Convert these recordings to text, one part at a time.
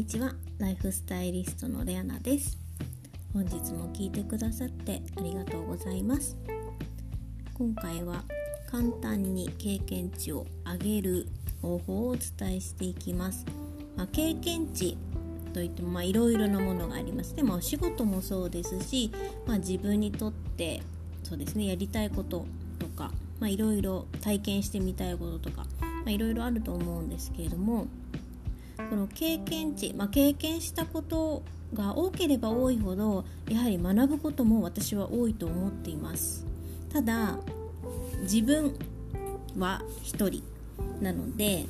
にちは。ライフスタイリストのレアナです。本日も聞いてくださってありがとうございます。今回は簡単に経験値を上げる方法をお伝えしていきます、まあ、経験値といってもいろいろなものがありますでもお仕事もそうですし、まあ、自分にとってそうですねやりたいこととかいろいろ体験してみたいこととかいろいろあると思うんですけれどもこの経験値、まあ、経験したことが多ければ多いほどやはり学ぶことも私は多いと思っています。ただ自分は一人なので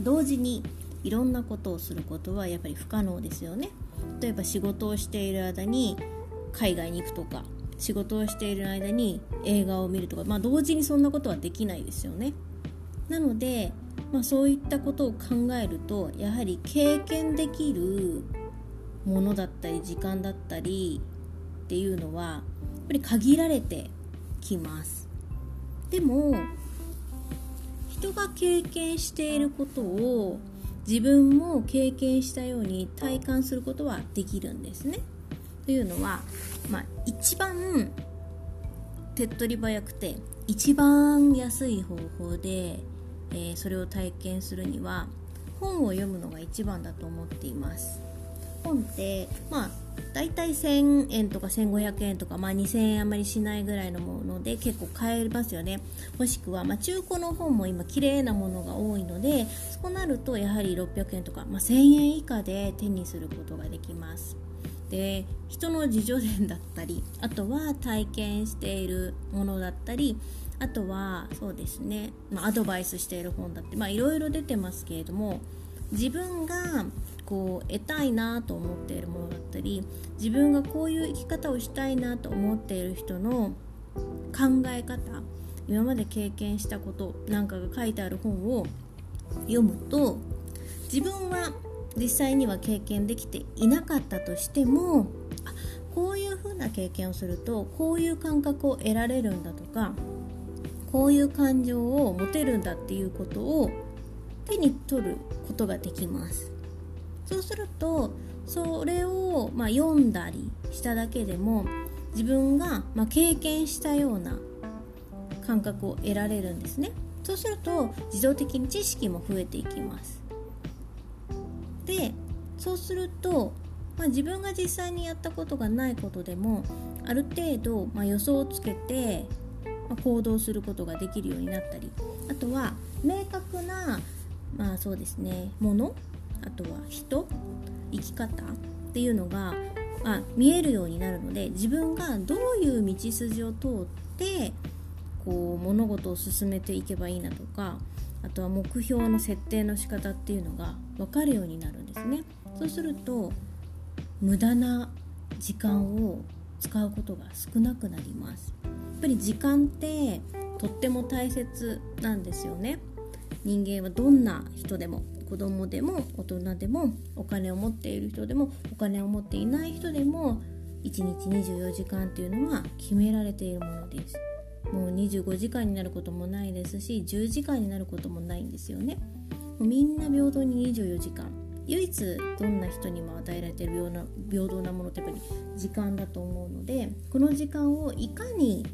同時にいろんなことをすることはやっぱり不可能ですよね。例えば仕事をしている間に海外に行くとか仕事をしている間に映画を見るとか、まあ、同時にそんなことはできないですよね。なのでまあ、そういったことを考えるとやはり経験できるものだったり時間だったりっていうのはやっぱり限られてきます。でも人が経験していることを自分も経験したように体感することはできるんですね。というのは、まあ、一番手っ取り早くて一番安い方法でえー、それを体験するには本を読むのが一番だと思っています。本ってまあ大体1000円とか1500円とか、まあ、2000円あまりしないぐらいのもので結構買えますよね。もしくは、まあ、中古の本も今綺麗なものが多いのでそうなるとやはり600円とか、まあ、1000円以下で手にすることができます。で人の自助伝だったりあとは体験しているものだったりあとはそうですね、まあ、アドバイスしている本だっていろいろ出てますけれども自分がこう得たいなと思っているものだったり自分がこういう生き方をしたいなと思っている人の考え方今まで経験したことなんかが書いてある本を読むと自分は実際には経験できていなかったとしてもこういう風な経験をするとこういう感覚を得られるんだとかこういう感情を持てるんだっていうことを手に取ることができます。そうするとそれを、まあ、読んだりしただけでも自分が、まあ、経験したような感覚を得られるんですね。そうすると自動的に知識も増えていきます。でそうすると、まあ、自分が実際にやったことがないことでもある程度、まあ、予想をつけて行動することができるようになったりあとは明確なまあそうですねものあとは人生き方っていうのが、あ、見えるようになるので自分がどういう道筋を通ってこう物事を進めていけばいいなとかあとは目標の設定の仕方っていうのが分かるようになるんですね。そうすると無駄な時間を使うことが少なくなります。ぱり時間ってとっても大切なんですよね。人間はどんな人でも子供でも大人でもお金を持っている人でもお金を持っていない人でも1日24時間っていうのは決められているものです。もう25時間になることもないですし10時間になることもないんですよね。もうみんな平等に24時間。唯一どんな人にも与えられているような平等なものってやっぱり時間だと思うのでこの時間をいかに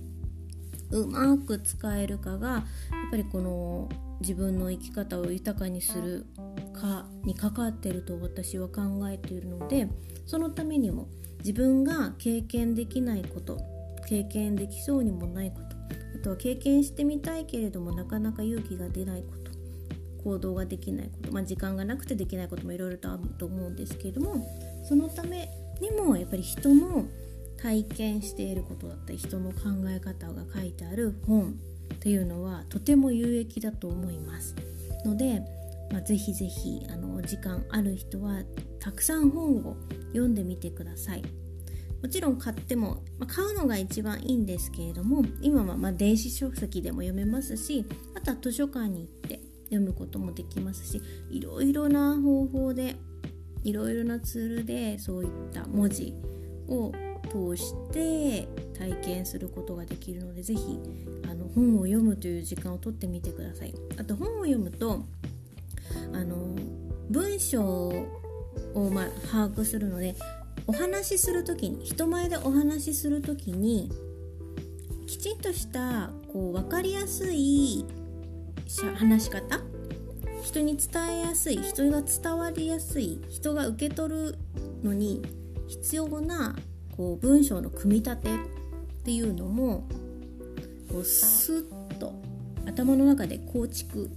うまく使えるかがやっぱりこの自分の生き方を豊かにするかに関わってると私は考えているのでそのためにも自分が経験できないこと経験できそうにもないことあとは経験してみたいけれどもなかなか勇気が出ないこと行動ができないこと、まあ、時間がなくてできないこともいろいろとあると思うんですけれどもそのためにもやっぱり人の体験していることだったり人の考え方が書いてある本っていうのはとても有益だと思います。ので、まあ、ぜひぜひあの時間ある人はたくさん本を読んでみてください。もちろん買っても、まあ、買うのが一番いいんですけれども今はま電子書籍でも読めますしあとは図書館に行って読むこともできますしいろいろな方法でいろいろなツールでそういった文字を通して体験することができるので是非あの本を読むという時間をとってみてください。あと本を読むとあの文章を、まあ、把握するのでお話しする時に人前でお話しする時にきちんとしたこう分かりやすい話し方人に伝えやすい人が伝わりやすい人が受け取るのに必要なこう文章の組み立てっていうのもこうスッと頭の中で構築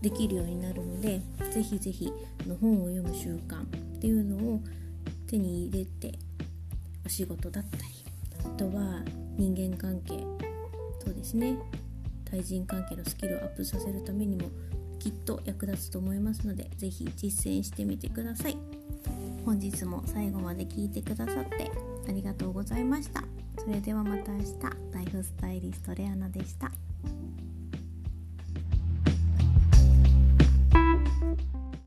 できるようになるのでぜひぜひの本を読む習慣っていうのを手に入れてお仕事だったりあとは人間関係そうですね対人関係のスキルをアップさせるためにもきっと役立つと思いますので是非実践してみてください。本日も最後まで聞いてくださってありがとうございました。それではまた明日。ライフスタイリストレアナでした。